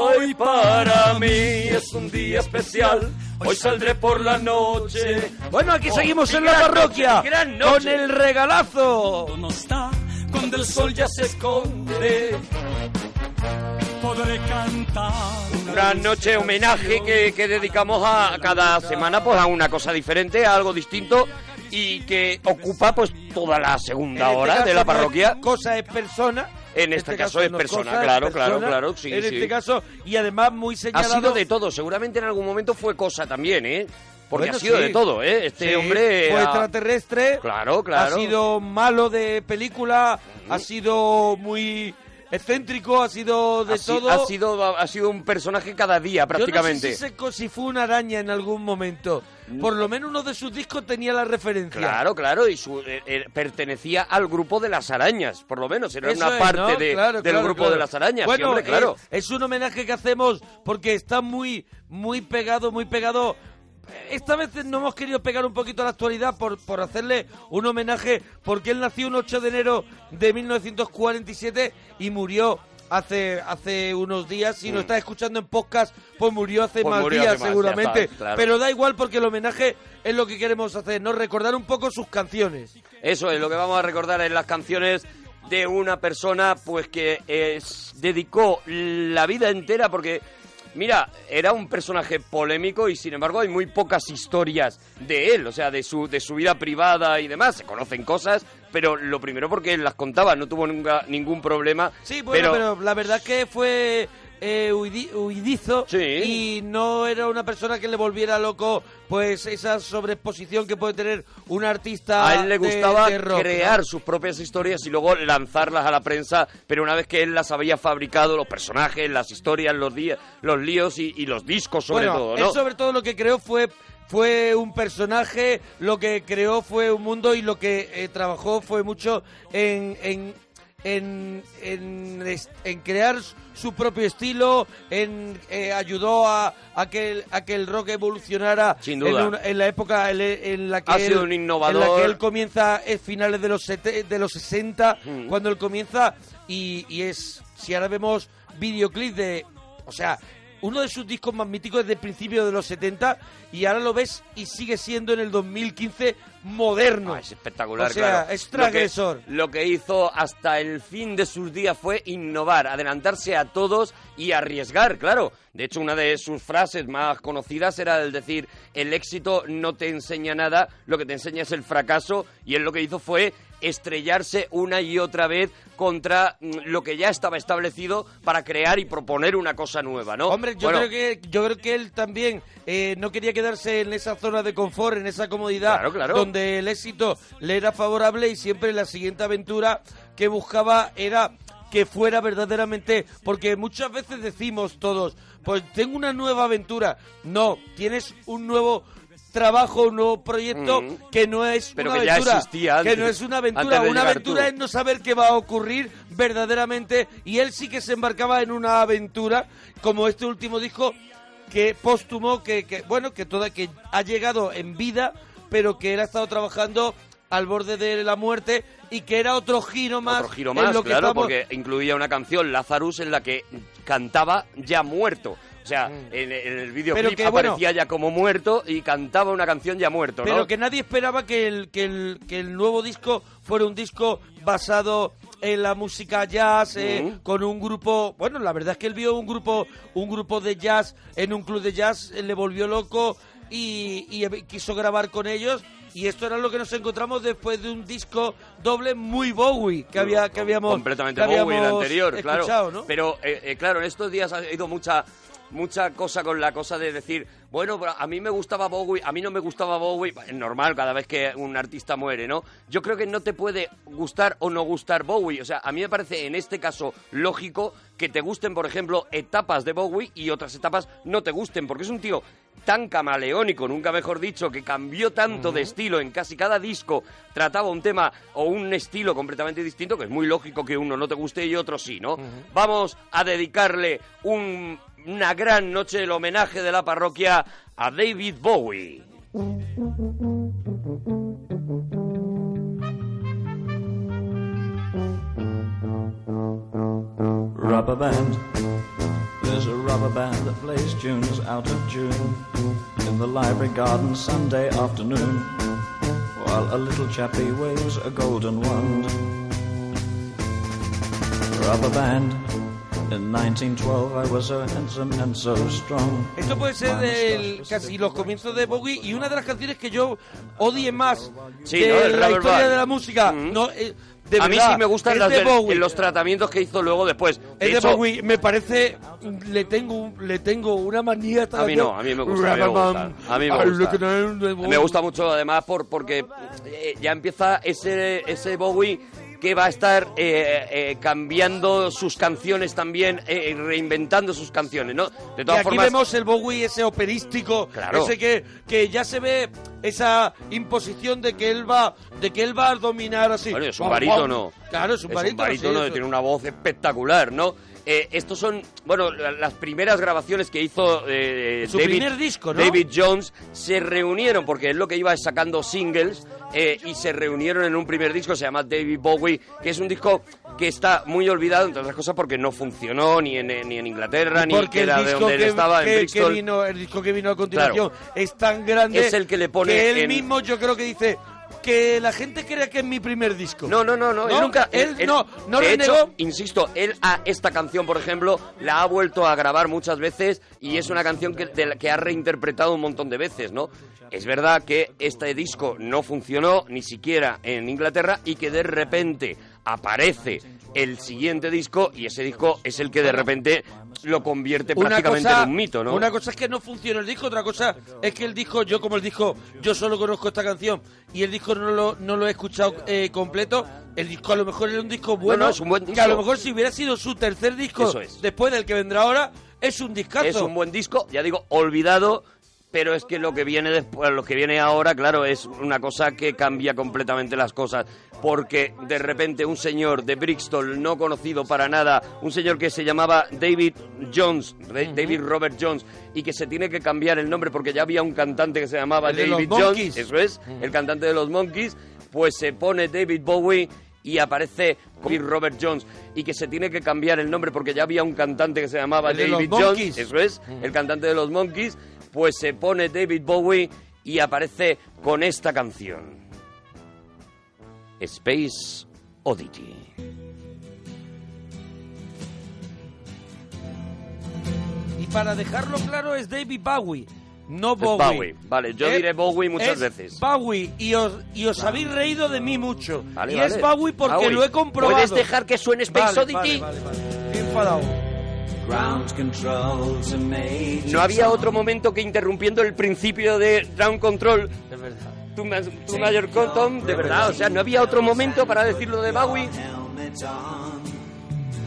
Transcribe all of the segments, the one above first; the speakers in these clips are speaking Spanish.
Hoy para mí es un día especial. Hoy saldré por la noche. Bueno, aquí Oh, seguimos en la parroquia con el regalazo. No está cuando el sol ya se esconde. Podré cantar. Gran noche, homenaje que, que dedicamos a cada semana pues a una cosa diferente, a algo distinto y que ocupa pues toda la segunda este hora de caso la parroquia. es cosa es persona. En este caso es no persona, cosa, claro, es claro, claro, sí, En sí. este caso, y además muy Ha señalado. sido de todo, seguramente en algún momento fue cosa también, ¿eh? Porque Bueno, ha sido sí. de todo, ¿eh? Este Sí, hombre... fue ha- extraterrestre. Claro, claro. Ha sido malo de película. Ha sido muy excéntrico. Ha sido de ha, si- todo. ha sido, ha sido un personaje cada día prácticamente. Yo no sé si, se si fue una araña en algún momento. Por lo menos uno de sus discos tenía la referencia. Claro, claro, y su- eh, eh, pertenecía al grupo de las arañas, por lo menos, era Eso una es, parte ¿no? de- Claro, del claro, grupo claro. de las arañas, sí, Bueno, hombre, claro. eh, es un homenaje que hacemos porque está muy, muy pegado, muy pegado. Esta vez no hemos querido pegar un poquito a la actualidad por, por hacerle un homenaje porque él nació un 8 de enero de 1947 y murió hace hace unos días. Si nos Mm. estás escuchando en podcast, pues murió hace Pues más murió días hace más, ya seguramente. está, claro. Pero da igual porque el homenaje es lo que queremos hacer, ¿no? Recordar un poco sus canciones. Eso es lo que vamos a recordar en las canciones de una persona pues que es- dedicó la vida entera porque mira, era un personaje polémico y sin embargo hay muy pocas historias de él, o sea, de su de su vida privada y demás, se conocen cosas, pero lo primero porque él las contaba, no tuvo nunca ningún problema. Sí, bueno, pero, la verdad que fue eh, huidi- huidizo y no era una persona que le volviera loco pues esa sobreexposición que puede tener un artista A él le gustaba de rock, crear ¿no? sus propias historias y luego lanzarlas a la prensa, pero una vez que él las había fabricado, los personajes, las historias, los, días, los líos y, y los discos sobre bueno, todo, él sobre todo lo que creó fue fue un personaje, lo que creó fue un mundo y lo que eh, trabajó fue mucho en, en, en, en, crear su propio estilo, en eh, ayudó a, a que el, a que el rock evolucionara Sin duda. En, una- en la época en, en la que Ha él, sido un innovador. en la que él comienza es finales de los sete- de los 60 Mm. cuando él comienza y, y es si ahora vemos videoclip de o sea uno de sus discos más míticos es del principio de los 70 y ahora lo ves y sigue siendo en el 2015 moderno. Ah, es espectacular, O sea, claro. es transgresor. Lo que, lo que hizo hasta el fin de sus días fue innovar, adelantarse a todos y arriesgar, claro. De hecho, una de sus frases más conocidas era el decir, el éxito no te enseña nada, lo que te enseña es el fracaso, y él lo que hizo fue estrellarse una y otra vez contra mm, lo que ya estaba establecido para crear y proponer una cosa nueva, ¿no? Hombre, yo Bueno, creo que yo creo que él también eh, no quería quedarse en esa zona de confort, en esa comodidad, Claro, claro. donde el éxito le era favorable y siempre la siguiente aventura que buscaba era que fuera verdaderamente, porque muchas veces decimos todos, pues tengo una nueva aventura. No, tienes un nuevo trabajo, un nuevo proyecto Mm. que no es Pero una que ya existía antes, que no es una aventura, una aventura tú. es no saber qué va a ocurrir verdaderamente y él sí que se embarcaba en una aventura como este último disco que póstumo que, que bueno que toda que ha llegado en vida pero que él ha estado trabajando al borde de la muerte y que era otro giro más Otro giro más, lo que claro, estamos- porque incluía una canción, Lazarus, en la que cantaba ya muerto. O sea, en, en el videoclip Mm. Que, bueno, aparecía ya como muerto y cantaba una canción ya muerto, ¿no? pero que nadie esperaba que el, que el, que el nuevo disco fuera un disco basado en la música jazz, eh, Mm. con un grupo, bueno, la verdad es que él vio un grupo, un grupo de jazz en un club de jazz, eh, le volvió loco y, y quiso grabar con ellos. Y esto era lo que nos encontramos después de un disco doble muy Bowie que había que habíamos completamente que Bowie el anterior, claro. ¿no? Pero eh, eh, claro, en estos días ha ido mucha mucha cosa con la cosa de decir, bueno, a mí me gustaba Bowie, a mí no me gustaba Bowie, es normal cada vez que un artista muere, ¿no? Yo creo que no te puede gustar o no gustar Bowie, o sea, a mí me parece en este caso lógico que te gusten, por ejemplo, etapas de Bowie y otras etapas no te gusten, porque es un tío tan camaleónico, nunca mejor dicho, que cambió tanto de estilo. En casi cada disco, trataba un tema o un estilo completamente distinto, que es muy lógico que uno no te guste y otro sí, ¿no? Vamos a dedicarle un- una gran noche, el homenaje de la parroquia a David Bowie. Rubber band. There's a rubber band that plays tunes out of June in the library garden Sunday afternoon while a little chappie waves a golden wand. Rubber band. In 1912 I was so handsome and so strong. Esto puede ser del, casi los comienzos de Bowie y una de las canciones que yo odie más Sí, de ¿no? El la historia Band. de la música. Mm. No, eh, de a mí sí me gustan las de Bowie. los tratamientos que hizo luego después. De Es de hecho, Bowie, me parece, le tengo, le tengo una manía a esta A mí no, a mí me gusta, a mí me gusta. A mí me gusta. Me gusta mucho además por porque eh, ya empieza ese, ese Bowie que va a estar eh, eh, cambiando sus canciones también, eh, reinventando sus canciones, ¿no? De Y todas aquí formas, vemos el Bowie ese operístico, Claro. ese que, que ya se ve esa imposición de que él va, de que él va a dominar así. Bueno, es un barítono. Claro, es un barítono. sí, barítono, eso. tiene una voz espectacular, ¿no? Eh, estos son, bueno, la- las primeras grabaciones que hizo eh, Su David, primer disco, ¿no? David Jones. Se reunieron, porque es lo que iba es sacando singles, eh, y se reunieron en un primer disco, se llama David Bowie, que es un disco que está muy olvidado, entre otras cosas, porque no funcionó ni en, ni en Inglaterra, ni Porque que el era de donde él que, estaba, que- en que Bristol. vino, el disco que vino a continuación es tan grande Es el que le pone que él en- mismo yo creo que dice que la gente crea que es mi primer disco. No, no, no, no, él nunca. Él no- no de renegó. hecho, insisto, él a esta canción, por ejemplo, la ha vuelto a grabar muchas veces y es una canción que, de la que ha reinterpretado un montón de veces, ¿no? Es verdad que este disco no funcionó ni siquiera en Inglaterra y que de repente aparece el siguiente disco y ese disco es el que de repente lo convierte prácticamente en un mito, ¿no? Una cosa es que no funciona el disco, otra cosa es que el disco, yo como el disco, yo solo conozco esta canción y el disco no lo, no lo he escuchado eh, completo. El disco a lo mejor era un disco bueno, no, es un buen que a lo disco. mejor si hubiera sido su tercer disco es. después del que vendrá ahora, es un discazo. Es un buen disco, ya digo, olvidado, pero es que lo que viene después, lo que viene ahora, claro, es una cosa que cambia completamente las cosas, porque de repente un señor de Brixton no conocido para nada, un señor que se llamaba David Jones, David Robert Jones, y que se tiene que cambiar el nombre porque ya había un cantante que se llamaba El David Jones, eso es, el cantante de los Monkeys, pues se pone David Bowie y aparece David Robert Jones y que se tiene que cambiar el nombre porque ya había un cantante que se llamaba David Jones, eso es, el cantante de los Monkeys, pues se pone David Bowie y aparece con esta canción. Space Oddity. Y para dejarlo claro es David Bowie, no Bowie. Bowie. Vale, yo Es- diré Bowie muchas es veces. Bowie y os, y os habéis reído de mí mucho. Vale, y vale. es Bowie porque Bowie. lo he comprobado. ¿Puedes dejar que suene Space Oddity? Vale, vale, vale. Estoy enfadado. No había otro momento que interrumpiendo el principio de Ground Control. Es verdad. Tu, tu mayor Tom, de verdad, o sea, no había otro momento para decirlo de Bowie.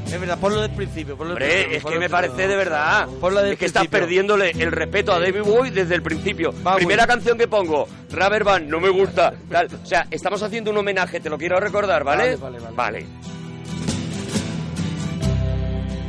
Es verdad, ponlo del principio. Ponlo del Hombre, principio, es ponlo que me parece de verdad. Por la del es que estás principio. perdiéndole el respeto a David Bowie desde el principio. Bowie. Primera canción que pongo, Rubber Band, no me gusta. Tal. O sea, estamos haciendo un homenaje, te lo quiero recordar, ¿vale? Vale, vale, vale. Vale.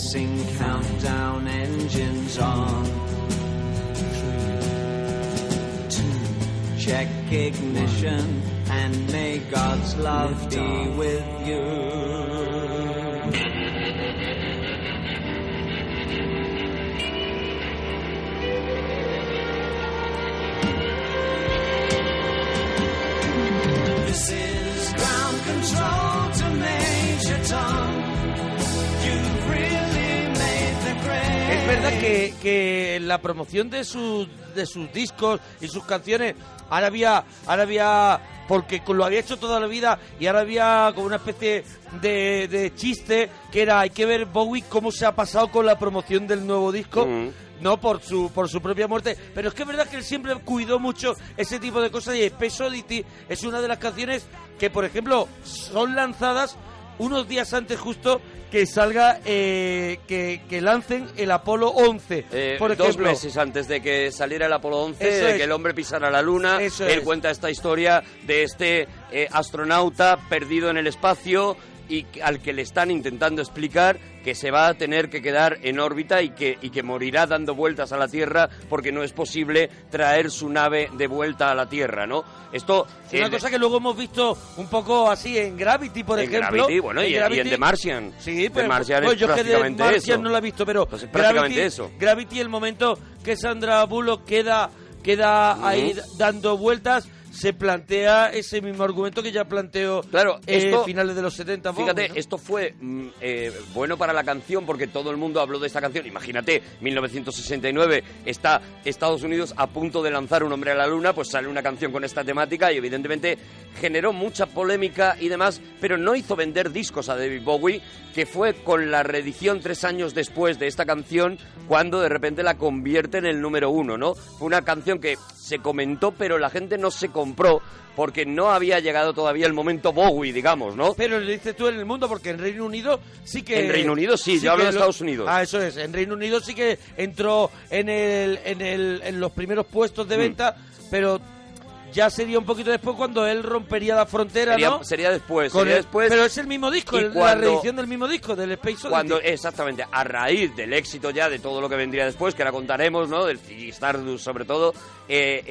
Commencing countdown engines on. Three, two. Check ignition and may God's love be with you. Verdad que, que la promoción de sus de sus discos y sus canciones ahora había ahora había porque lo había hecho toda la vida y ahora había como una especie de, de chiste que era hay que ver Bowie cómo se ha pasado con la promoción del nuevo disco Mm. no por su por su propia muerte pero es que es verdad que él siempre cuidó mucho ese tipo de cosas y Space Oddity es una de las canciones que por ejemplo son lanzadas unos días antes justo que salga eh, que, que lancen el Apolo 11 Eh, por dos meses antes de que saliera el Apolo 11, Eso de es. que el hombre pisara la luna, Eso él es. cuenta esta historia de este eh, astronauta perdido en el espacio y que- al que le están intentando explicar que se va a tener que quedar en órbita y que, y que morirá dando vueltas a la Tierra porque no es posible traer su nave de vuelta a la Tierra, ¿no? Esto Es una eh, cosa que luego hemos visto un poco así en Gravity, por en ejemplo. Gravity, bueno, y, y en Gravity- The Martian. Sí, The pues, Martian pues es yo que de prácticamente Martian eso. no la he visto, pero Pues es prácticamente Gravity, eso. Gravity, el momento que Sandra Bullock queda, queda ahí dando vueltas, se plantea ese mismo argumento que ya planteó Claro, eh, finales de los 70. Bowie, Fíjate, ¿no? esto fue mm, eh, bueno para la canción porque todo el mundo habló de esta canción. Imagínate, 1969 está Estados Unidos a punto de lanzar Un hombre a la luna, pues sale una canción con esta temática y evidentemente generó mucha polémica y demás, pero no hizo vender discos a David Bowie, que fue con la reedición tres años después de esta canción cuando de repente la convierte en el número uno, ¿no? Fue una canción que se comentó, pero la gente no se compró porque no había llegado todavía el momento Bowie, digamos, ¿no? Pero le dices tú en el mundo, porque en Reino Unido sí que... En Reino Unido sí, yo hablo de Estados Unidos. Ah, eso es. En Reino Unido sí que entró en, el, en, el, en los primeros puestos de Mm. venta, pero ya sería un poquito después cuando él rompería la frontera, Sería, ¿no? sería después, Con sería el- después. Pero es el mismo disco, la reedición del mismo disco, del Space Oddity. Cuando, exactamente, a raíz del éxito ya de todo lo que vendría después, que ahora contaremos, ¿no? Del Stardust sobre todo, eh,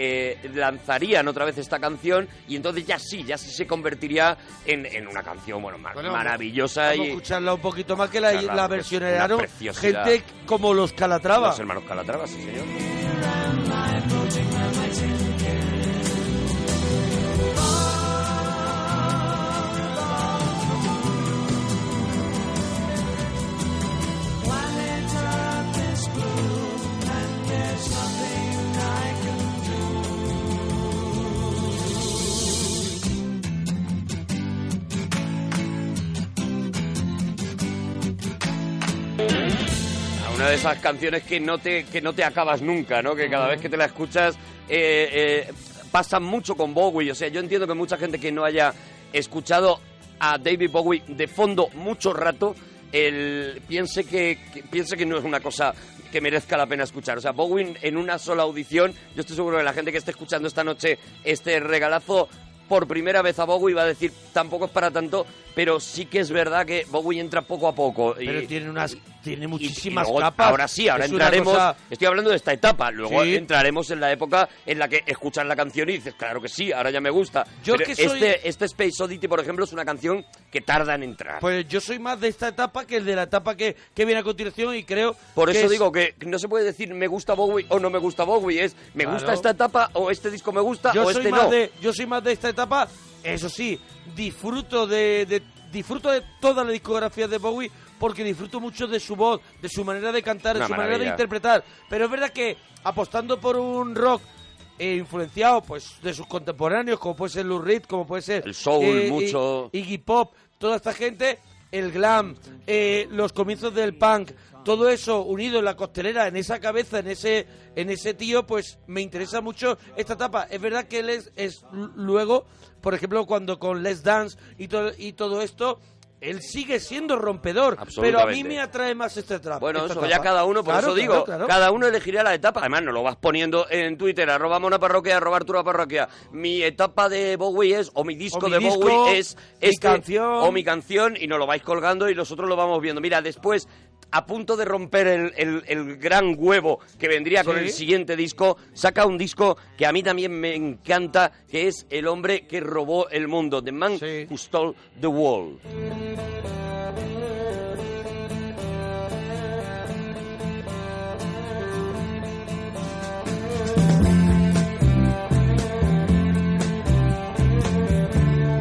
eh, lanzarían otra vez esta canción y entonces ya sí, ya sí se convertiría en, en una canción, bueno, ma- Bueno, maravillosa Vamos a y escucharla un poquito más que la, la preciosidad. gente como los Calatrava. los hermanos Calatrava, sí señor. De esas canciones que no te, que no te acabas nunca, ¿no? Que cada vez que te la escuchas eh, eh, pasa mucho con Bowie. O sea, yo entiendo que mucha gente que no haya escuchado a David Bowie de fondo mucho rato, el, piense, que, piense que no es una cosa que merezca la pena escuchar. O sea, Bowie en una sola audición, yo estoy seguro que la gente que esté escuchando esta noche este regalazo por primera vez a Bowie va a decir tampoco es para tanto, pero sí que es verdad que Bowie entra poco a poco. y- Pero tiene unas tiene muchísimas y luego, capas. Ahora sí, ahora Es entraremos. cosa- Estoy hablando de esta etapa. Luego Sí. entraremos en la época en la que escuchas la canción y dices, claro que sí, ahora ya me gusta. Yo Pero que soy- este, este Space Oddity, por ejemplo, es una canción que tarda en entrar. Pues yo soy más de esta etapa que el de la etapa que, que viene a continuación y creo por eso es- digo que no se puede decir me gusta Bowie o no me gusta Bowie. Es me Claro. gusta esta etapa o este disco me gusta yo o soy este más no. de yo soy más de esta etapa eso sí disfruto de, de- disfruto de toda la discografía de Bowie porque disfruto mucho de su voz de su manera de cantar de Una su manera de interpretar pero es verdad que apostando por un rock eh, influenciado pues de sus contemporáneos como puede ser Lou Reed como puede ser El soul, eh, mucho. Iggy Pop toda esta gente el glam eh, los comienzos del punk todo eso unido en la costelera, en esa cabeza, en ese, en ese tío, pues me interesa mucho esta etapa. Es verdad que él es, es luego, por ejemplo, cuando con Let's Dance y, to- y todo esto, él sigue siendo rompedor. Pero a mí me atrae más esta etapa. Bueno, esta eso ya cada uno, por Claro, eso digo, claro. cada uno elegirá la etapa. Además, nos lo vas poniendo en Twitter, arroba mona parroquia, arroba Arturo parroquia. Mi etapa de Bowie es, o mi disco O mi de disco, Bowie es mi este, canción. o mi canción, y nos lo vais colgando y nosotros lo vamos viendo. Mira, después, a punto de romper el, el- el gran huevo que vendría con el siguiente disco, saca un disco que a mí también me encanta, que es El hombre que robó el mundo, The Man Sí. Who Stole the World.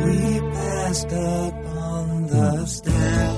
We passed up on the stair.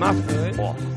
world.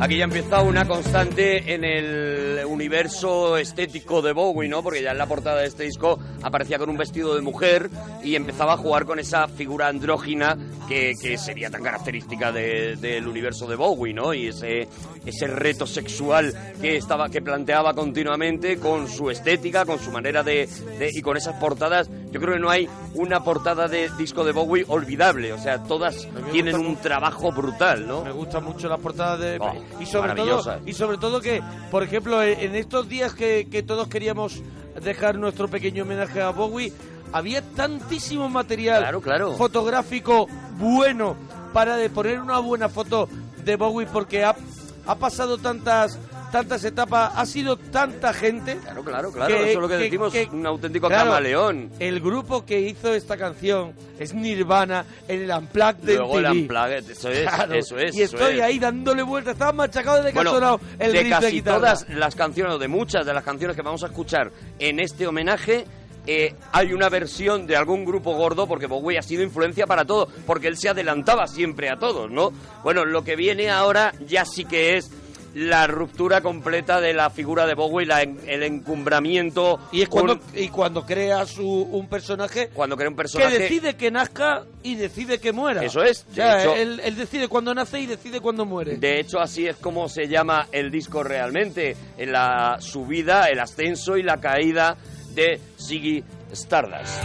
Aquí ya empieza una constante en el universo estético de Bowie, ¿no? Porque ya en la portada de este disco aparecía con un vestido de mujer y empezaba a jugar con esa figura andrógina que, que sería tan característica de- del universo de Bowie, ¿no? Y ese, ese reto sexual que, estaba, que planteaba continuamente con su estética, con su manera de, de- y con esas portadas. Yo creo que no hay una portada de disco de Bowie olvidable, o sea, todas tienen un trabajo brutal, ¿no? Me gusta mucho la portada de Oh, y sobre todo y sobre todo que, por ejemplo, en estos días que, que todos queríamos dejar nuestro pequeño homenaje a Bowie, había tantísimo material Claro, claro. fotográfico bueno para de poner una buena foto de Bowie porque ha, ha pasado tantas tantas etapas, ha sido tanta gente. Claro, claro, claro, que- eso es lo que, que- decimos, que- un auténtico claro, camaleón. El grupo que hizo esta canción es Nirvana en el Unplugged de Luego el MTV. Unplugged, eso es, Claro, eso es. Y eso estoy es. ahí dándole vueltas. Estaba machacado ha Bueno, el de casi guitarra. todas las canciones, o de muchas de las canciones que vamos a escuchar en este homenaje, eh, hay una versión de algún grupo gordo, porque Bowie ha sido influencia para todo, porque él se adelantaba siempre a todos, ¿no? Bueno, lo que viene ahora ya sí que es la ruptura completa de la figura de Bowie, la el encumbramiento. Y es cuando, y cuando crea su, un personaje cuando crea un que personaje... decide que nazca y decide que muera. Eso es, O sea, hecho- él, él decide cuándo nace y decide cuándo muere. De hecho, así es como se llama el disco realmente, en la subida, el ascenso y la caída de Ziggy Stardust.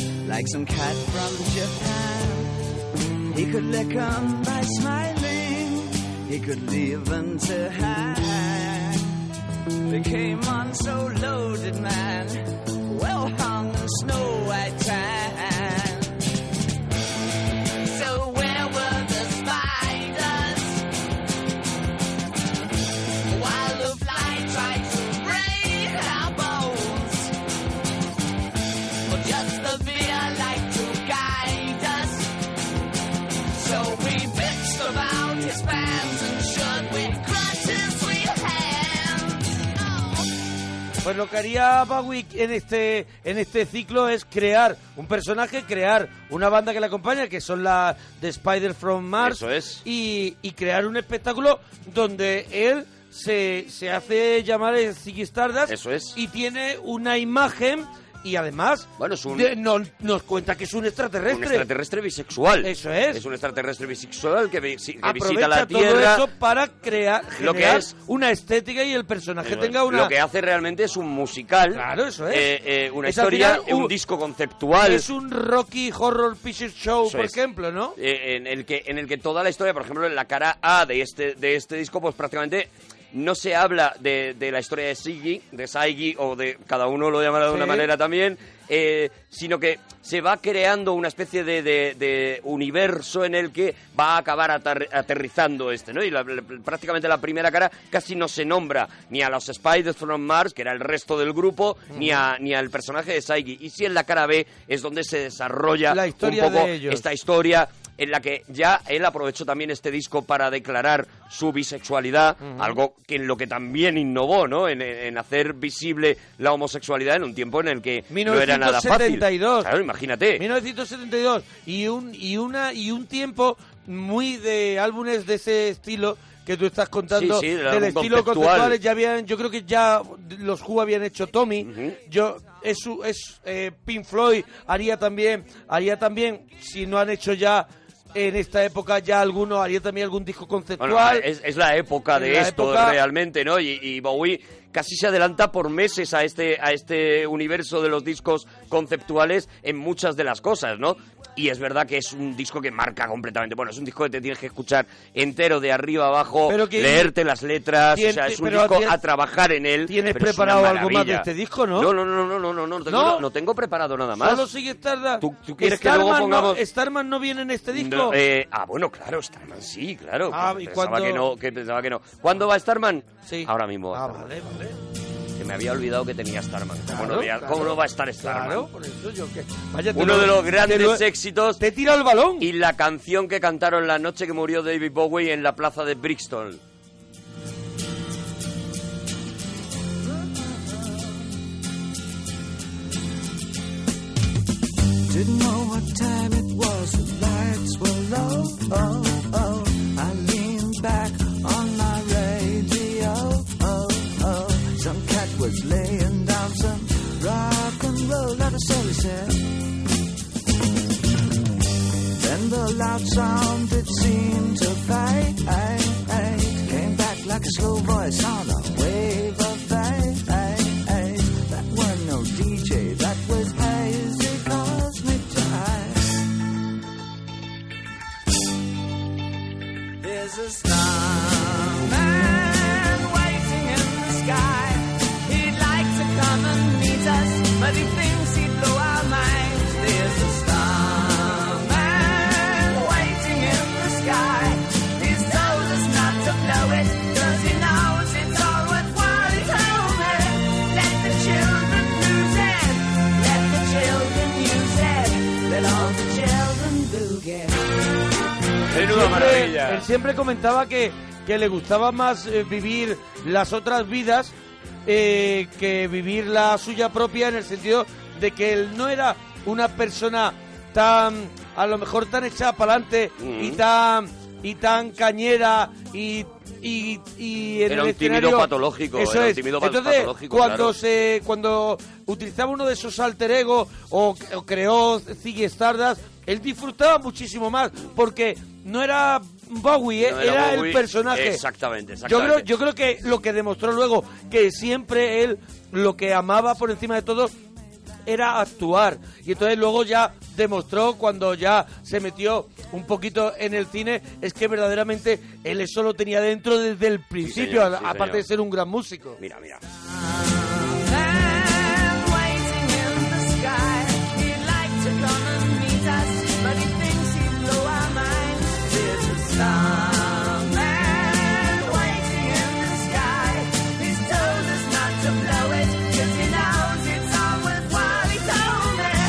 Like some cat from Japan. He could lick 'em by smiling. He could leave them to hang. They came on so loaded, man. Well hung snow white lo que haría Bowie en este, en este ciclo es crear un personaje, crear una banda que le acompaña, que son la de Spider from Mars. Eso es. Y, y crear un espectáculo donde él se, se hace llamar el Ziggy Stardust. Eso es. Y tiene una imagen y además Bueno, es un- de- no- nos cuenta que es un extraterrestre. Un extraterrestre bisexual. Eso es. Es un extraterrestre bisexual que, vi- que Aprovecha visita la todo Tierra. eso para crear Lo que es- una estética y el personaje tenga una Lo que hace realmente es un musical. Claro, eso es. eh, eh, una Es historia, final un, un- disco conceptual. Es un Rocky Horror Picture Show, Eso por es. ejemplo, ¿no? eh, en el que en el que toda la historia, por ejemplo, en la cara A de este de este disco, pues prácticamente no se habla de, de la historia de Siggy, de Saigi, o de cada uno lo llamará de una manera también, eh, sino que se va creando una especie de, de- de universo en el que va a acabar aterrizando este, ¿no? Y la- la- prácticamente la primera cara casi no se nombra ni a los Spiders from Mars, que era el resto del grupo, ni, a, ni al personaje de Saigi. Y si en la cara B es donde se desarrolla La historia un poco de ellos. esta historia en la que ya él aprovechó también este disco para declarar su bisexualidad, algo que en lo que también innovó, ¿no? En, en hacer visible la homosexualidad en un tiempo en el que no era nada fácil. 1972. Claro, imagínate. 1972 y un y una y un tiempo muy de álbumes de ese estilo que tú estás contando Sí, sí, del estilo conceptual. ya habían yo creo que ya los Who habían hecho Tommy yo es es eh, Pink Floyd haría también haría también si no han hecho ya en esta época ya alguno haría también algún disco conceptual Bueno, es, es la época de la esto época- realmente, ¿no? Y, y Bowie casi se adelanta por meses a este, a este universo de los discos conceptuales en muchas de las cosas, ¿no? Y es verdad que es un disco que marca completamente. Bueno, es un disco que te tienes que escuchar entero de arriba abajo, Pero que- leerte las letras, o sea, es un disco tienes- a trabajar en él. ¿Tienes preparado algo más de este disco, no? No, no, no, no, no, no, no, tengo, ¿No? no tengo preparado nada más. Solo sigue Stardust. ¿Tú- tú quieres que luego Starman no- pongamos- Starman no viene en este disco. No, eh, ah, bueno, claro, Starman sí, claro. Ah, que ¿y pensaba cuándo? que no, que pensaba que no. ¿Cuándo va Starman? Sí. Ahora mismo. Ah, Starman. vale, vale. Me había olvidado que tenía Starman. ¿Cómo, Claro, no, había- claro. cómo no va a estar Starman? Claro, por eso yo que. Vaya, te Uno lo- de los te grandes lo- éxitos Te tira el balón. y la canción que cantaron la noche que murió David Bowie en la plaza de Brixton. Didn't know what time it was, the lights were low. Said. Then the loud sound it seemed to fade. Came back like a slow voice on a wave of fade. Siempre- maravilla. él siempre comentaba que, que le gustaba más eh, vivir las otras vidas eh, que vivir la suya propia en el sentido de que él no era una persona tan a lo mejor tan echada para adelante y tan y tan cañera y y, y en Era el un tímido escenario- patológico, eso era un es. tímido pa- entonces patológico, cuando claro. se cuando utilizaba uno de esos alter ego o, o creó Ziggy Stardust él disfrutaba muchísimo más porque no era Bowie, ¿eh? No era, era el personaje. Exactamente, Yo creo, exactamente. yo creo que lo que demostró luego, que siempre él lo que amaba por encima de todo era actuar. Y entonces luego ya demostró cuando ya se metió un poquito en el cine, es que verdaderamente él eso lo tenía dentro desde el principio, señor, a- sí, aparte señor. de ser un gran músico. Mira, mira.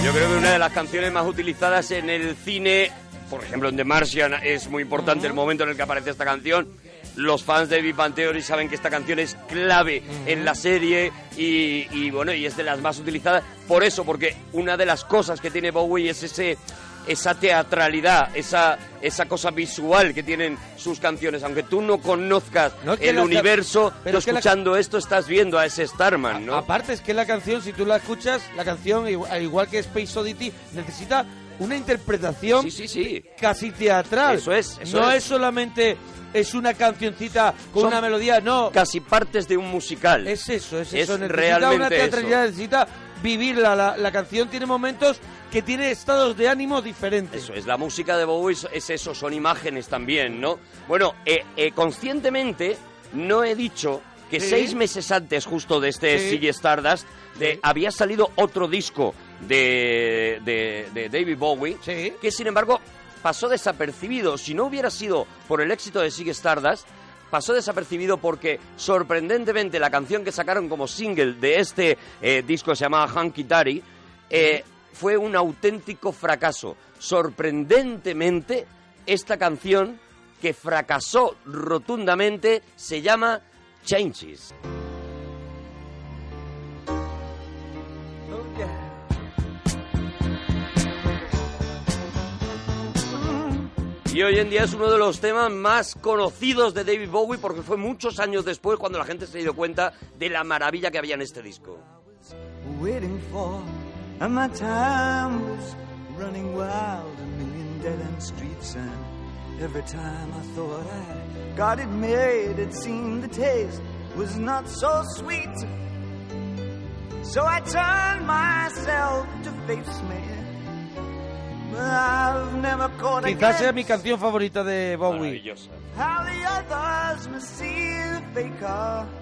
Yo creo que una de las canciones más utilizadas en el cine, por ejemplo en The Martian, es muy importante el momento en el que aparece esta canción. Los fans de Big Bang Theory saben que esta canción es clave en la serie y, bueno, y es de las más utilizadas. Por eso, porque una de las cosas que tiene Bowie es ese esa teatralidad, esa esa cosa visual que tienen sus canciones, aunque tú no conozcas No, es que el la- universo, pero tú es que la- escuchando esto estás viendo a ese Starman, ¿no? Aparte es que la canción, si tú la escuchas, la canción, al igual que Space Oddity, necesita una interpretación Sí, sí, sí. casi teatral. Eso es, eso no es. es. solamente es una cancioncita con Son una melodía, no. Casi partes de un musical. Es eso, es, Es eso. Necesita realmente una teatralidad, eso. necesita vivirla. La, la canción tiene momentos que tiene estados de ánimo diferentes. Eso es, la música de Bowie es- es eso, son imágenes también, ¿no? Bueno, eh, eh, conscientemente no he dicho que Sí. seis meses antes justo de este Sí. Ziggy Stardust de, Sí. había salido otro disco de, de, de David Bowie que sin embargo pasó desapercibido. Si no hubiera sido por el éxito de Ziggy Stardust, pasó desapercibido porque sorprendentemente la canción que sacaron como single de este eh, disco se llamaba Hunky Dory eh, fue un auténtico fracaso. Sorprendentemente, esta canción que fracasó rotundamente se llama Changes. Y hoy en día es uno de los temas más conocidos de David Bowie porque fue muchos años después cuando la gente se dio cuenta de la maravilla que había en este disco. And my time was running wild, a million dead end streets, and every time I thought I got it made, it seemed the taste was not so sweet. So I turned myself to face me. But I've never caught a Quizás sea mi canción favorita de Bowie. Maravillosa. how the others must see the faker.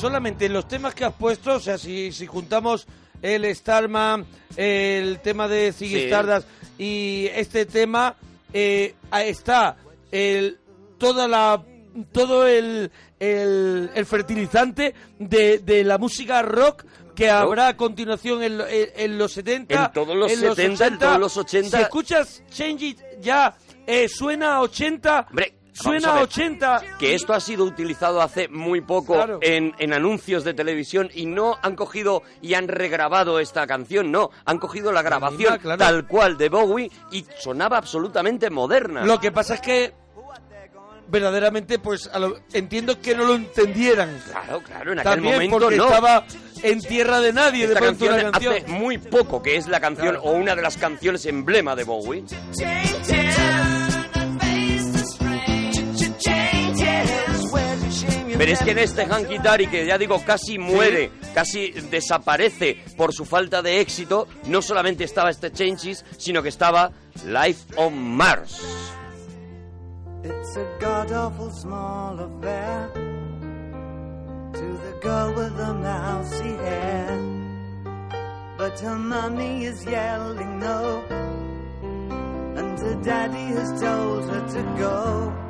Solamente en los temas que has puesto, o sea, si, si juntamos el Starman, el tema de Ziggy Sí. Stardust y este tema, eh, está el, toda la todo el, el, el fertilizante de, de la música rock que habrá a continuación en, en- en los 70, En todos los 70, en todos los 80. Si escuchas Change It ya eh, suena a 80, Hombre, suena a a ver. 80. que esto ha sido utilizado hace muy poco Claro. en, en anuncios de televisión y no han cogido y han regrabado esta canción, no, han cogido la grabación misma, claro. tal cual de Bowie y sonaba absolutamente moderna. Lo que pasa es que verdaderamente, pues a lo- entiendo que no lo entendieran. Claro, claro, en aquel También momento porque no. estaba en tierra de nadie de Esta canción, una canción. hace muy poco que es la canción Claro. o una de las canciones emblema de Bowie. Pero es que en este Hanky Dory, que ya digo casi muere, casi desaparece por su falta de éxito, no solamente estaba este Changes, sino que estaba Life on Mars. It's a god awful small affair to the girl with the mousy hair. But her mommy is yelling no, and her daddy has told her to go.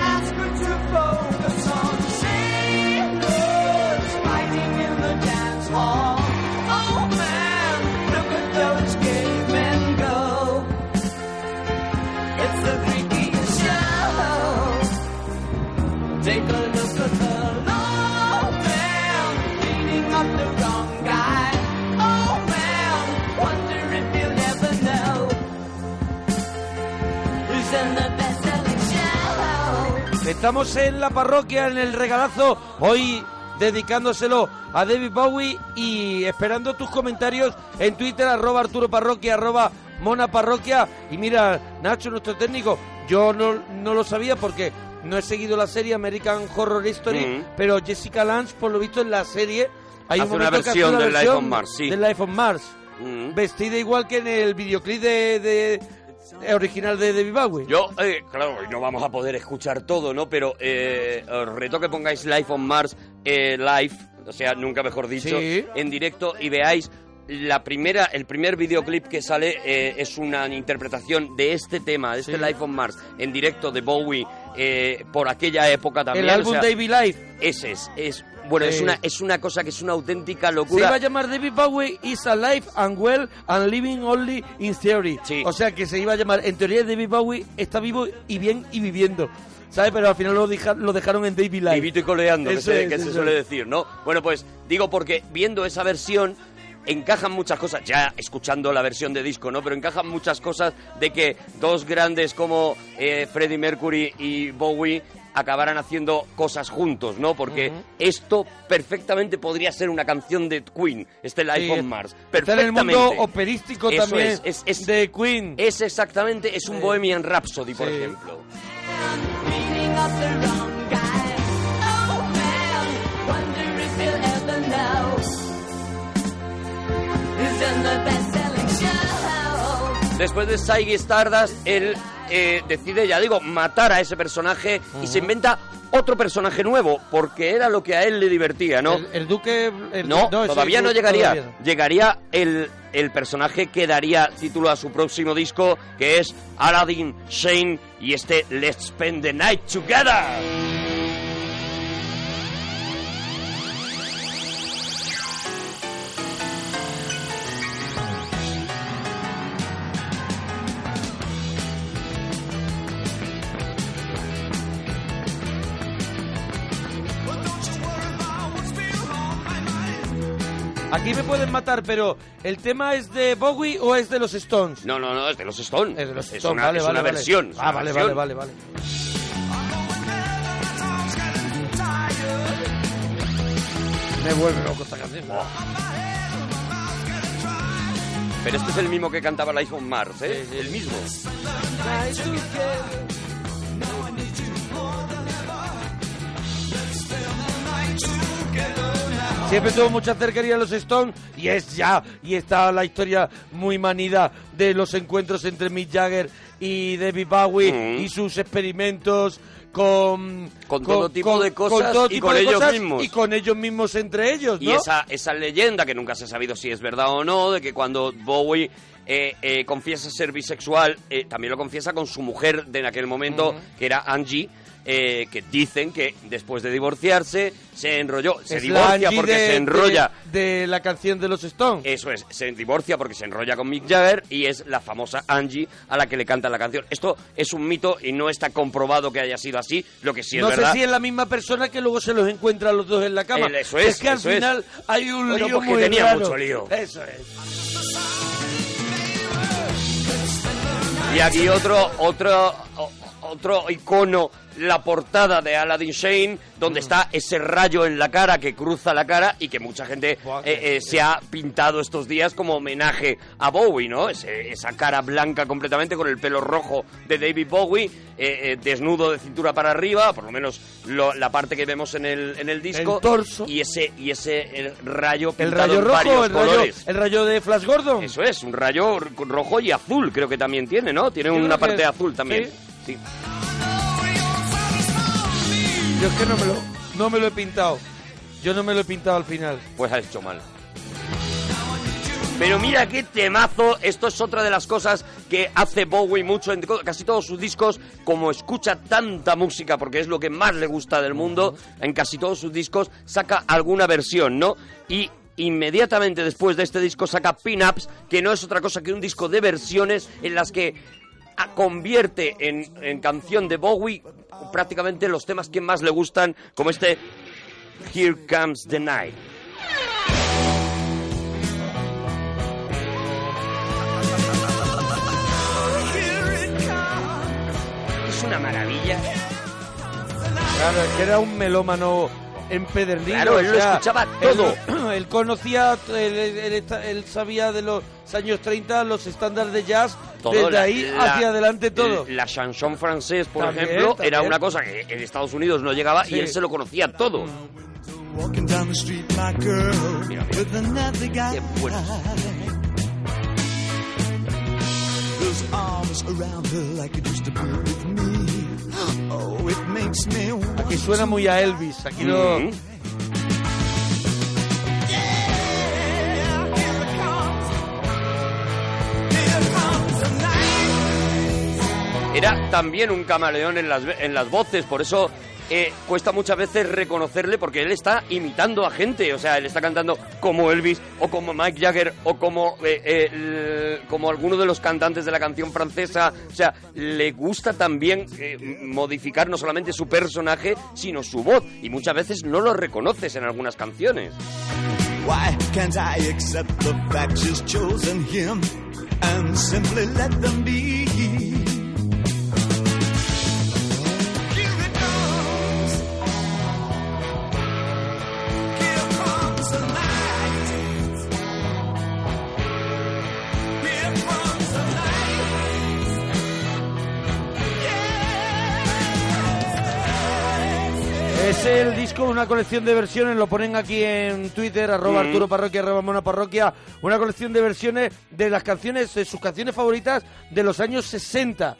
to focus on Estamos en la parroquia, en el regalazo, hoy dedicándoselo a David Bowie y esperando tus comentarios en Twitter, arroba Arturo Parroquia, arroba Mona Parroquia. Y mira, Nacho, nuestro técnico, yo no, no lo sabía porque no he seguido la serie American Horror Story, Mm. pero Jessica Lange, por lo visto en la serie, hay Hace un una versión del Life versión on Mars, sí. del Life on Mars. Mm. Vestida igual que en el videoclip de, de- original de David Bowie. Yo, eh, claro, no vamos a poder escuchar todo, ¿no? Pero eh, os reto que pongáis Life on Mars eh, live, o sea, nunca mejor dicho, Sí. en directo y veáis la primera, el primer videoclip que sale eh, es una interpretación de este tema, de este Sí. Life on Mars, en directo de Bowie eh, por aquella época también. el o álbum sea, David Life. ese es, es Bueno, es Eh, una es una cosa que es una auténtica Se iba locura. a llamar David Bowie is alive and well and living only in theory. Sí. O sea que se iba a llamar, en teoría David Bowie está vivo y bien y viviendo. ¿Sabes? Pero al final lo, deja- lo dejaron en David Live. Vivito y coleando, que, Eso se, es, que se suele decir, ¿no? Bueno, pues digo porque viendo esa versión encajan muchas cosas, ya escuchando la versión de disco, ¿no? Pero encajan muchas cosas de que dos grandes como eh, Freddie Mercury y Bowie acabaran haciendo cosas juntos, ¿no? Porque esto perfectamente podría ser una canción de Queen, este Life Sí, on Mars. Está en el Perfectamente. mundo operístico Eso también es, es- es- de Queen. Es exactamente, es un Bohemian Rhapsody, por Sí. ejemplo. Después de Ziggy Stardust, él eh, decide, ya digo, matar a ese personaje y se inventa otro personaje nuevo, porque era lo que a él le divertía, ¿no? El, el duque... el- no, ese todavía no llegaría. todavía no. Llegaría el, el personaje que daría título a su próximo disco, que es Aladdin Shane y este Let's Spend the Night Together. Aquí me pueden matar, pero ¿el tema es de Bowie o es de los Stones? No, no, no, es de los Stones. Es de los Es Stones, una, vale, es vale, una vale. versión. es Ah, una vale, versión. vale, vale, vale. Me vuelve loco esta canción. Pero este es el mismo que cantaba Life on Mars, ¿eh? Sí, sí. El mismo. Siempre tuvo mucha cercanía a los Stones y es ya, y está la historia muy manida de los encuentros entre Mick Jagger y David Bowie Mm. y sus experimentos con... Con todo tipo de cosas y con ellos cosas mismos. Y con ellos mismos entre ellos, ¿no? Y esa, esa leyenda, que nunca se ha sabido si es verdad o no, de que cuando Bowie eh, eh, confiesa ser bisexual, eh, también lo confiesa con su mujer de en aquel momento, que era Angie, eh, que dicen que después de divorciarse se enrolló, se Es divorcia porque de- se enrolla. De, de la canción de los Stones. Eso es, se divorcia porque se enrolla con Mick Jagger y es la famosa Angie a la que le canta la canción. Esto es un mito y no está comprobado que haya sido así, lo que sí es no verdad. sé si es la misma persona que luego se los encuentra a los dos en la cama. El- eso es, que al es. final hay un Bueno, lío porque muy tenía raro. mucho lío. Eso es. Y aquí otro, otro, otro icono, la portada de Aladdin Shane, donde Mm. está ese rayo en la cara que cruza la cara y que mucha gente Buah, eh, eh, se ha pintado estos días como homenaje a Bowie, ¿no? Ese- esa cara blanca completamente con el pelo rojo de David Bowie, eh, eh, desnudo de cintura para arriba, por lo menos lo- la parte que vemos en el, en el disco. El torso. Y ese, y ese el rayo El rayo en rojo, el rayo, el rayo de Flash Gordon. Eso es, un rayo rojo y azul creo que también tiene, ¿no? Tiene Yo una parte azul también. sí. Sí. Yo es que no me lo, no me lo he pintado. Yo no me lo he pintado al final. Pues has hecho mal. Pero mira qué temazo, esto es otra de las cosas que hace Bowie mucho en casi todos sus discos, como escucha tanta música, porque es lo que más le gusta del mundo, en casi todos sus discos saca alguna versión, ¿no? Y inmediatamente después de este disco saca Pin-Ups, que no es otra cosa que un disco de versiones en las que convierte en, en canción de Bowie prácticamente los temas que más le gustan, como este Here Comes the Night. Es una maravilla. Claro, que era un melómano empedernido. Claro, él lo escuchaba todo. Él, él conocía, él, él- él- él sabía de los años 30 los estándares de jazz, Todo, desde la- ahí la- hacia adelante todo. La chanson francés, por También, ejemplo, era también. una cosa que en Estados Unidos no llegaba Sí. y él se lo conocía todo. Walking down the street, my girl, Mira, mira. with another guy. Qué bueno. Those arms around her like it used to be with me. Aquí suena muy a Elvis. Aquí lo. Mm. Era también un camaleón en las, en las voces, por eso eh, cuesta muchas veces reconocerle porque él está imitando a gente, o sea, él está cantando como Elvis o como Mike Jagger o como, eh, eh, como alguno de los cantantes de la canción francesa, o sea, le gusta también eh, modificar no solamente su personaje, sino su voz, y muchas veces no lo reconoces en algunas canciones. Es el disco, una colección de versiones, lo ponen aquí en Twitter, arroba Mm. Arturo Parroquia, arroba Mona Parroquia, una colección de versiones de las canciones, de sus canciones favoritas de los años 60.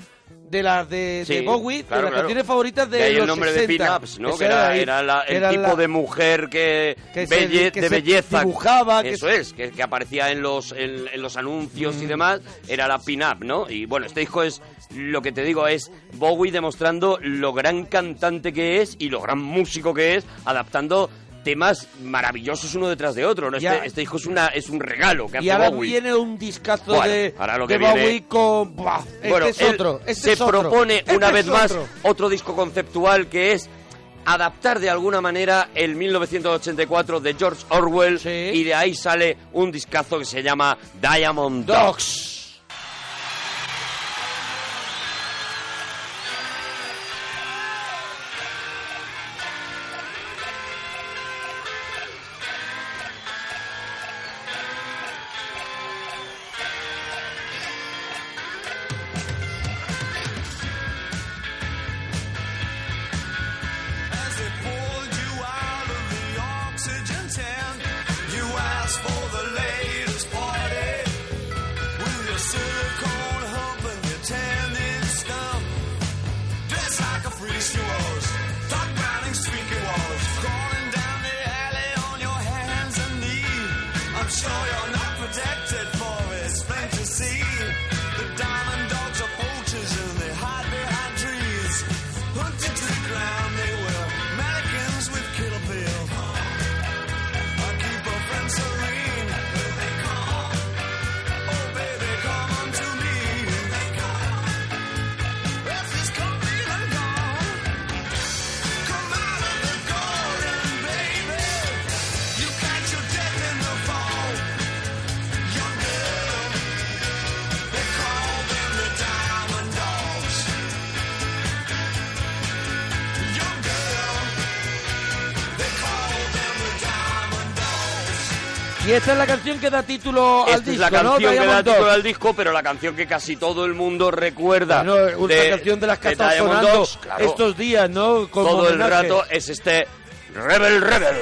De las de, Sí, de Bowie, claro, de las claro. canciones favoritas de De ahí los el nombre 60. de Pin-Ups, ¿no? Eso Que era, ahí. era la- el Era tipo la- de mujer que, que se- belle- que de se belleza. dibujaba, que Eso es, que, que aparecía en los, en, en los anuncios Mm. y demás. Era la pin-up, ¿no? Y bueno, este disco es, lo que te digo, es Bowie demostrando lo gran cantante que es y lo gran músico que es, adaptando temas maravillosos uno detrás de otro, ¿no? Este, este disco es, una, es un regalo que Y hace ahora Bowie. viene un discazo Bueno, de, ahora lo de viene- Bowie con... Buah, este Bueno, es él otro, este se es otro, propone este una vez más otro. otro disco conceptual que es adaptar de alguna manera el 1984 de George Orwell y de ahí sale un discazo que se llama Diamond Dogs. Esta es la canción que da título al Esta es disco, la ¿no? canción que da Diamond título Dogs. al disco, pero la canción que casi todo el mundo recuerda. Bueno, una canción de las que Diamond sonando Dogs, claro. estos días, ¿no? Como todo el rato es este Rebel Rebel.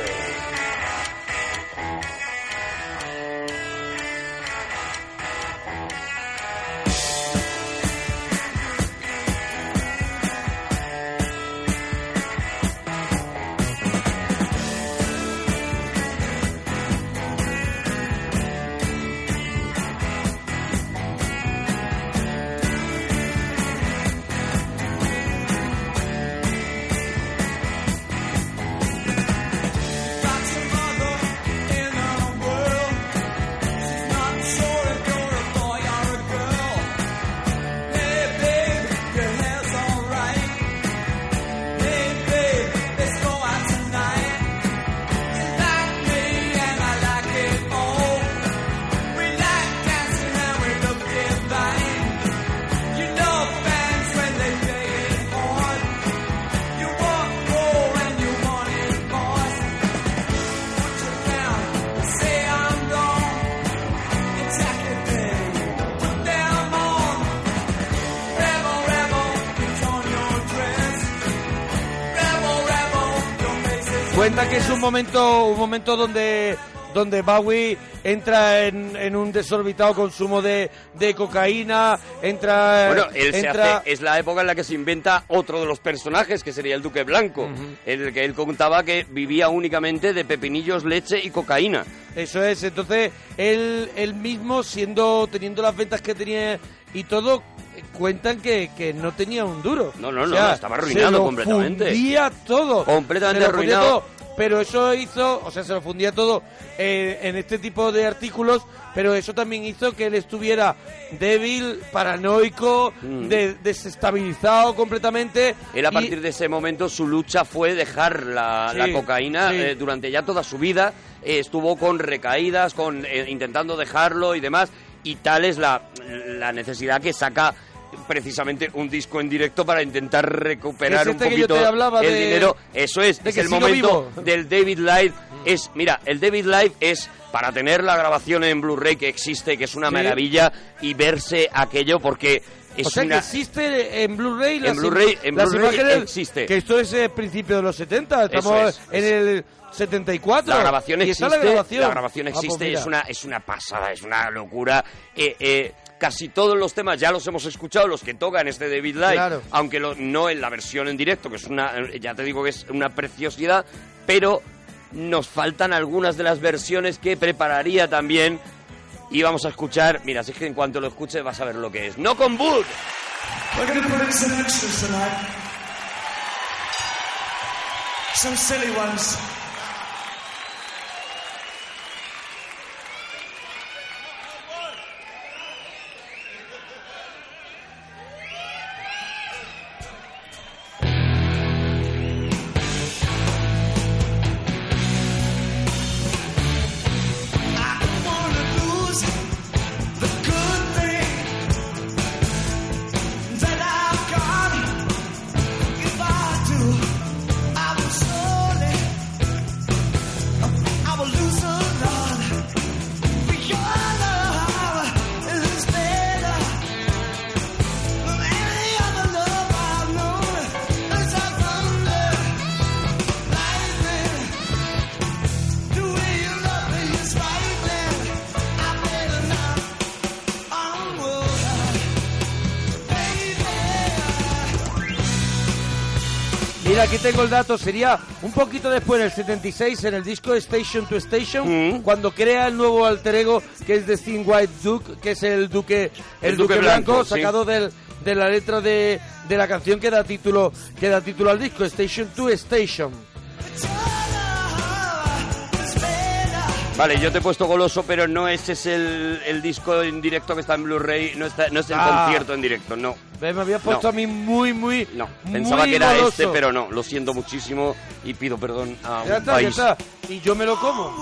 Momento, un momento donde donde Bowie entra en, en un desorbitado consumo de, de cocaína, entra... Bueno, él se hace, es la época en la que se inventa otro de los personajes, que sería el Duque Blanco, en el que él contaba que vivía únicamente de pepinillos, leche y cocaína. Eso es, entonces él, él mismo siendo, teniendo las ventas que tenía y todo, cuentan que, que no tenía un duro. No, no, O no, sea, no, estaba arruinado se lo completamente. Fundía todo. Completamente Se lo fundía arruinado. todo. Pero eso hizo, o sea, se lo fundía todo eh, en este tipo de artículos, pero eso también hizo que él estuviera débil, paranoico, Mm. de- desestabilizado completamente. Él a y- partir de ese momento su lucha fue dejar la, Sí, la cocaína sí. eh, durante ya toda su vida. Eh, estuvo con recaídas, con intentando dejarlo y demás. Y tal es la, la necesidad que saca precisamente un disco en directo para intentar recuperar Es un este poquito el de- dinero. Eso es, de es que el momento vivo. del David Live. Es, mira, el David Live es para tener la grabación en Blu-ray que existe, que es una Sí. maravilla, y verse aquello porque es o sea una... que existe en Blu-ray las, en las Blu-ray imágenes existe. que esto es el principio de los 70 estamos es, en el 74 La grabación y existe, la grabación, la grabación Ah, pues existe, mira. es una es una pasada, es una locura. Eh, eh, casi todos los temas ya los hemos escuchado, los que tocan este David Live, Claro. aunque lo- no en la versión en directo, que es una, ya te digo que es una preciosidad, pero nos faltan algunas de las versiones que prepararía también. Y vamos a escuchar, mira, si es que en cuanto lo escuches vas a ver lo que es. No con Wood. We're gonna put in some extras tonight. Some silly ones. Aquí tengo el dato. Sería un poquito después, en el 76, en el disco Station to Station, Mm. cuando crea el nuevo alter ego que es The Thin White Duke, que es el Duque, el El Duque, Duque Blanco, Blanco, sí. sacado del- de la letra de, de la canción que da título que da título al disco, Station to Station. Vale, yo te he puesto goloso, pero no ese es el, el disco en directo que está en Blu-ray, no, está, no es el Ah. concierto en directo, no. Ve, Me había puesto No. a mí muy, muy. No, muy pensaba que era goloso. este, pero no, lo siento muchísimo y pido perdón a Ya un está, país. ya está. Y yo me lo como.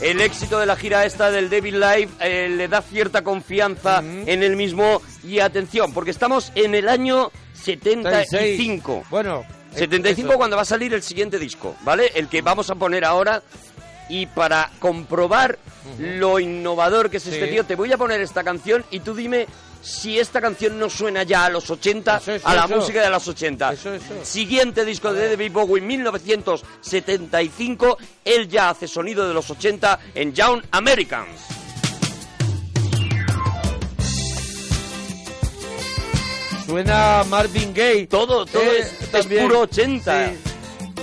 El éxito de la gira esta del David Live eh, le da cierta confianza en el mismo y atención, porque estamos en el año 75. Bueno. eh, 75 eso. cuando va a salir el siguiente disco, ¿vale? El que vamos a poner ahora. Y para comprobar lo innovador que es este tío, te voy a poner esta canción y tú dime si esta canción no suena ya a los 80, Eso, eso, a la eso. música de los 80. Eso, eso. Siguiente disco de David Bowie, 1975. Él ya hace sonido de los 80 en Young Americans. Suena Marvin Gaye. Todo, todo Eh, es, puro 80. Sí.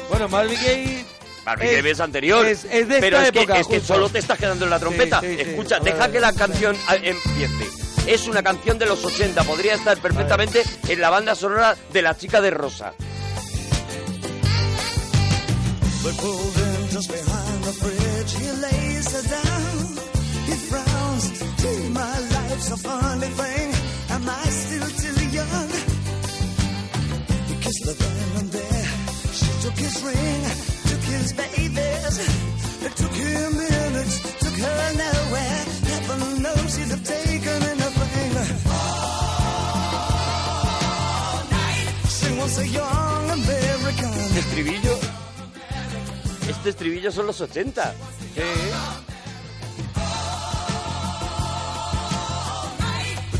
Bueno, Marvin Gaye. Marvin Gaye es anterior. Es, es de pero esta es que, es que solo te estás quedando en la trompeta. Sí, sí, sí. Escucha, deja ver. que la canción empiece. Es una canción de los 80. Podría estar perfectamente en la banda sonora de La Chica de Rosa. But pulled in just behind the bridge, he lays her down. Este estribillo. Este estribillo son los 80.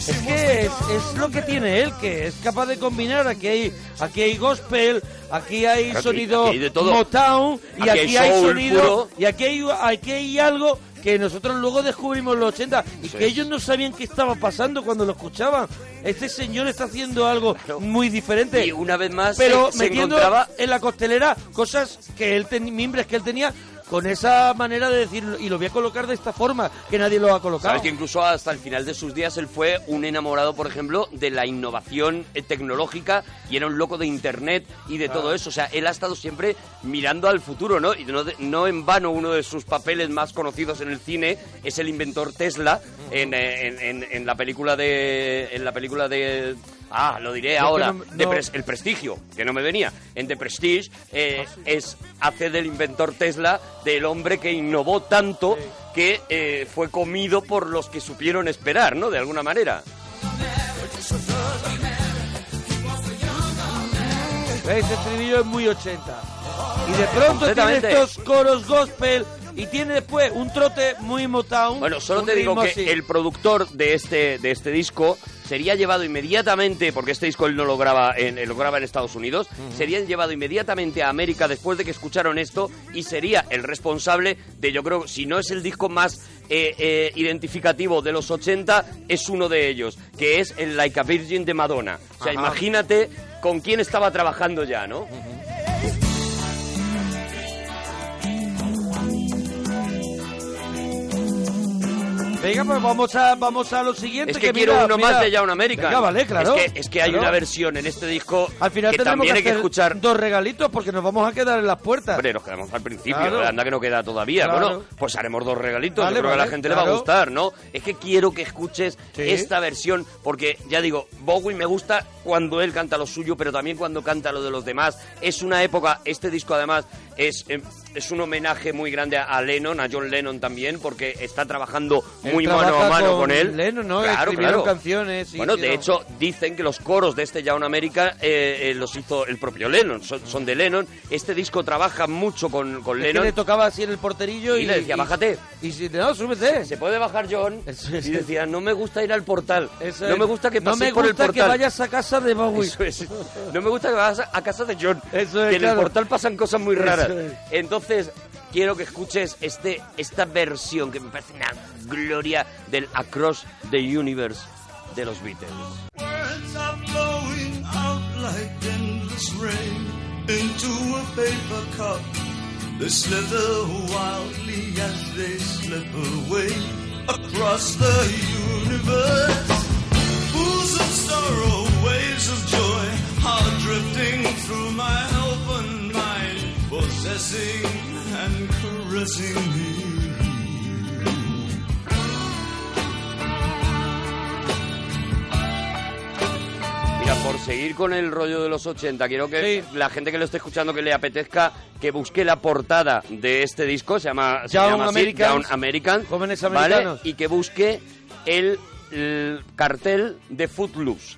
Es que es, es lo que tiene él, que es capaz de combinar. Aquí hay, aquí hay gospel, aquí hay Aquí- sonido aquí hay de todo. Motown y Aquí aquí, hay sonido puro. y aquí hay, aquí hay algo que nosotros luego descubrimos los 80 y que ellos no sabían qué estaba pasando cuando lo escuchaban. Este señor está haciendo algo muy diferente. Y una vez más pero se, se metiendo encontraba en la costelera cosas que él tenía, mimbres que él tenía con esa manera de decirlo y lo voy a colocar de esta forma que nadie lo ha colocado. Sabes que incluso hasta el final de sus días él fue un enamorado, por ejemplo, de la innovación eh, tecnológica y era un loco de internet y de todo eso. O sea, él ha estado siempre mirando al futuro, ¿no? Y no, de- no en vano uno de sus papeles más conocidos en el cine es el inventor Tesla en, eh, en- en- en la película de en la película de ah lo diré que ahora no- no- Pres- el Prestigio que no me venía en The Prestige eh, Ah, es hace del inventor Tesla del hombre que innovó tanto que eh, fue comido por los que supieron esperar, ¿no? De alguna manera. Este estribillo es muy 80. Y de pronto tiene estos coros gospel y tiene después un trote muy Motown. Bueno, solo te digo que así. el productor de este, de este disco sería llevado inmediatamente, porque este disco él no lo graba en, él lo graba en Estados Unidos, sería llevado inmediatamente a América después de que escucharon esto y sería el responsable de, yo creo, si no es el disco más eh, eh, identificativo de los 80, es uno de ellos, que es el Like a Virgin de Madonna. O sea, Ajá. imagínate con quién estaba trabajando ya, ¿no? Venga, pues vamos a, vamos a lo siguiente. Es que, quiero uno mira. más de Young American. Venga, vale, claro. Es que, es que hay Claro. una versión en este disco Al final que también que hay que escuchar. dos regalitos porque nos vamos a quedar en las puertas. Hombre, nos quedamos al principio, Claro. anda que no queda todavía. Claro. Bueno, pues haremos dos regalitos, Vale, yo creo que a la gente le va a gustar, ¿no? Es que quiero que escuches Sí. esta versión, porque ya digo, Bowie me gusta cuando él canta lo suyo, pero también cuando canta lo de los demás. Es una época, este disco además es, eh, es un homenaje muy grande a, Lennon, a John Lennon también, porque está trabajando muy mano a mano con, él. Lennon, ¿no? Claro, Escribieron claro. canciones. bueno, de no. hecho, dicen que los coros de este Young America eh, eh, los hizo el propio Lennon, son, son de Lennon. Este disco trabaja mucho con, con que Lennon. le tocaba así en el porterillo y, Y le decía, "Bájate". Y si no, súbete. ¿Se puede bajar John? Y decía, no me gusta ir al portal. No me gusta que No pases me por el gusta portal. que vayas a casa de Bowie. Eso es. No me gusta que vayas a casa de John. Eso es, que en el portal pasan cosas muy raras. Es. Entonces, quiero que escuches este, esta versión que me parece una gloria del Across the Universe de los Beatles. Words are flowing out like endless rain into a paper cup. They slither wildly as they slip away across the universe. Pools of sorrow, waves of joy are drifting through my mind, possessing and caressing me. Mira, por seguir con el rollo de los 80, quiero que la gente que lo esté escuchando que le apetezca que busque la portada de este disco, se llama, se Young llama así, Americans, Young American, Jóvenes ¿vale? americanos. Y que busque el, el cartel de Footloose,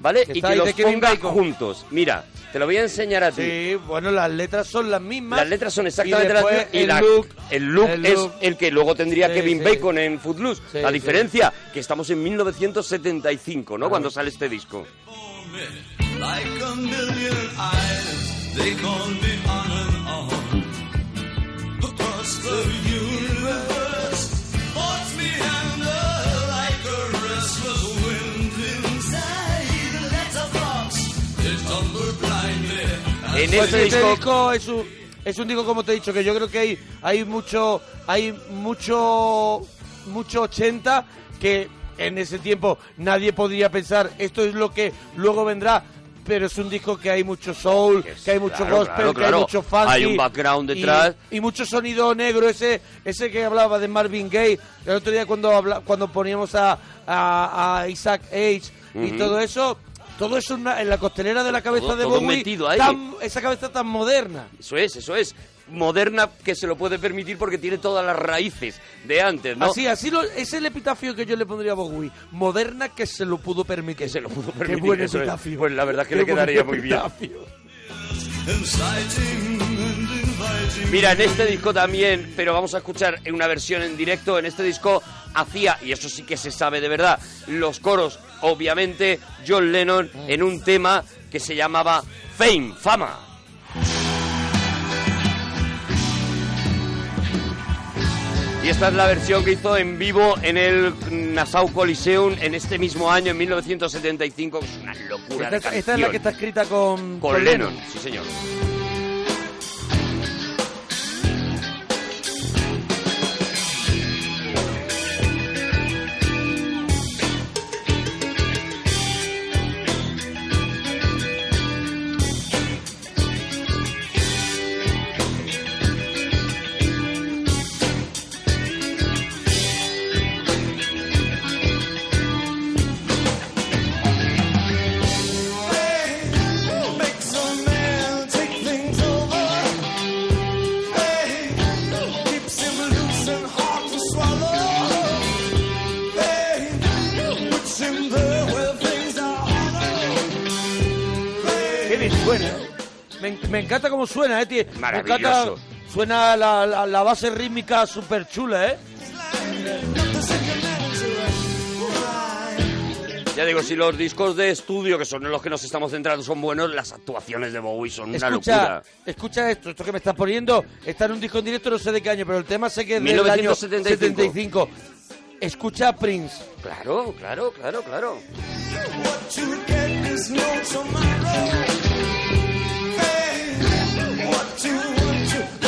¿vale? Que Y que los ponga juntos. Mira, te lo voy a enseñar a ti. Sí, bueno, las letras son las mismas. Las letras son exactamente y las mismas y el la- look, el look el es look. el que luego tendría Sí, Kevin sí. Bacon en Footloose. Sí, la sí. diferencia que estamos en 1975, ¿no? Ah. Cuando sale este disco. Like a million eyes, they call me on and on. Across the universe, thoughts meander En Pues este este disco disco es un, es un disco, como te he dicho, que yo creo que hay, hay mucho, hay mucho, mucho 80 que en ese tiempo nadie podría pensar esto es lo que luego vendrá. Pero es un disco que hay mucho soul, Que es- que hay mucho claro, gospel, claro, que hay claro. mucho funky. Hay un background y- detrás. Y, mucho sonido negro, ese ese que hablaba de Marvin Gaye. El otro día cuando habla, cuando poníamos a, a, a Isaac H. y Ujú. todo eso, todo eso en la- en la costelera de la cabeza Todo- de todo Bowie, metido ahí. tan- esa cabeza tan moderna. Eso es, eso es. Moderna que se lo puede permitir porque tiene todas las raíces de antes, ¿no? Así, así lo, es el epitafio que yo le pondría a Bowie. Moderna que se lo pudo permitir. Que se lo pudo Qué permitir. buen eso es. epitafio. Pues la verdad es que Qué le quedaría muy bien. Mira, en este disco también, pero vamos a escuchar en una versión en directo, en este disco hacía, y eso sí que se sabe de verdad, los coros, obviamente, John Lennon en un tema que se llamaba Fame, Fama. Y esta es la versión que hizo en vivo en el Nassau Coliseum en este mismo año, en 1975. Es una locura Esta, de esta es la que está escrita con, Con Lennon, sí señor. Me, encanta cómo suena, eh, tío. Me Maravilloso. encanta. Suena la, la- la base rítmica súper chula, ¿eh? Ya digo, si los discos de estudio, que son en los que nos estamos centrando, son buenos, las actuaciones de Bowie son una Escucha, locura. escucha esto, esto que me estás poniendo. Está en un disco en directo, no sé de qué año, pero el tema sé que es del año 1975. 75. Escucha a Prince. Claro, claro, claro, claro.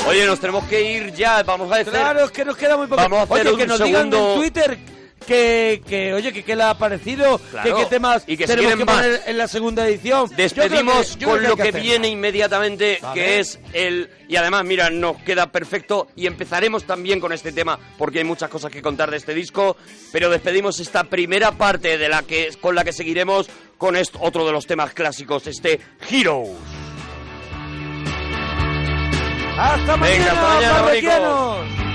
Oye, nos tenemos que ir ya, vamos a hacer... Claro, es que nos queda muy poco. Vamos a hacer oye, un que nos digan en Twitter que, que oye, que qué le ha parecido, Claro, que qué temas y que si tenemos que más. poner en la segunda edición. Despedimos que- con lo que viene inmediatamente, Vale. que es el... Y además, mira, nos queda perfecto y empezaremos también con este tema porque hay muchas cosas que contar de este disco, pero despedimos esta primera parte de la que con la que seguiremos con est- otro de los temas clásicos, este Heroes. Hasta mañana, Venga, hasta mañana,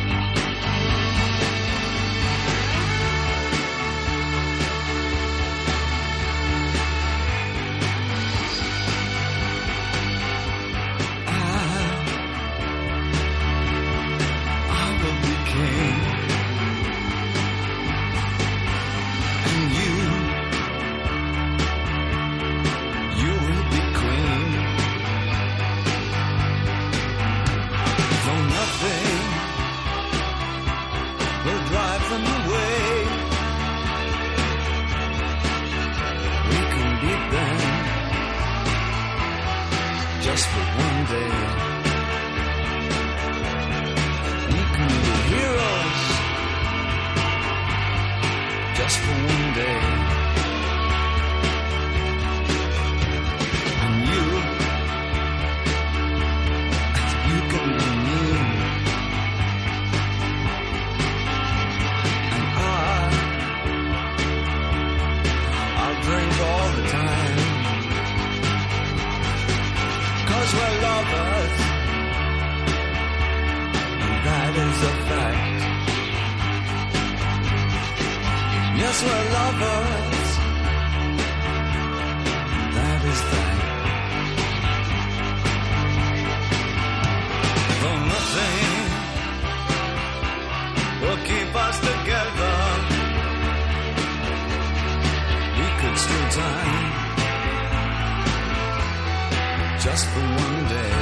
for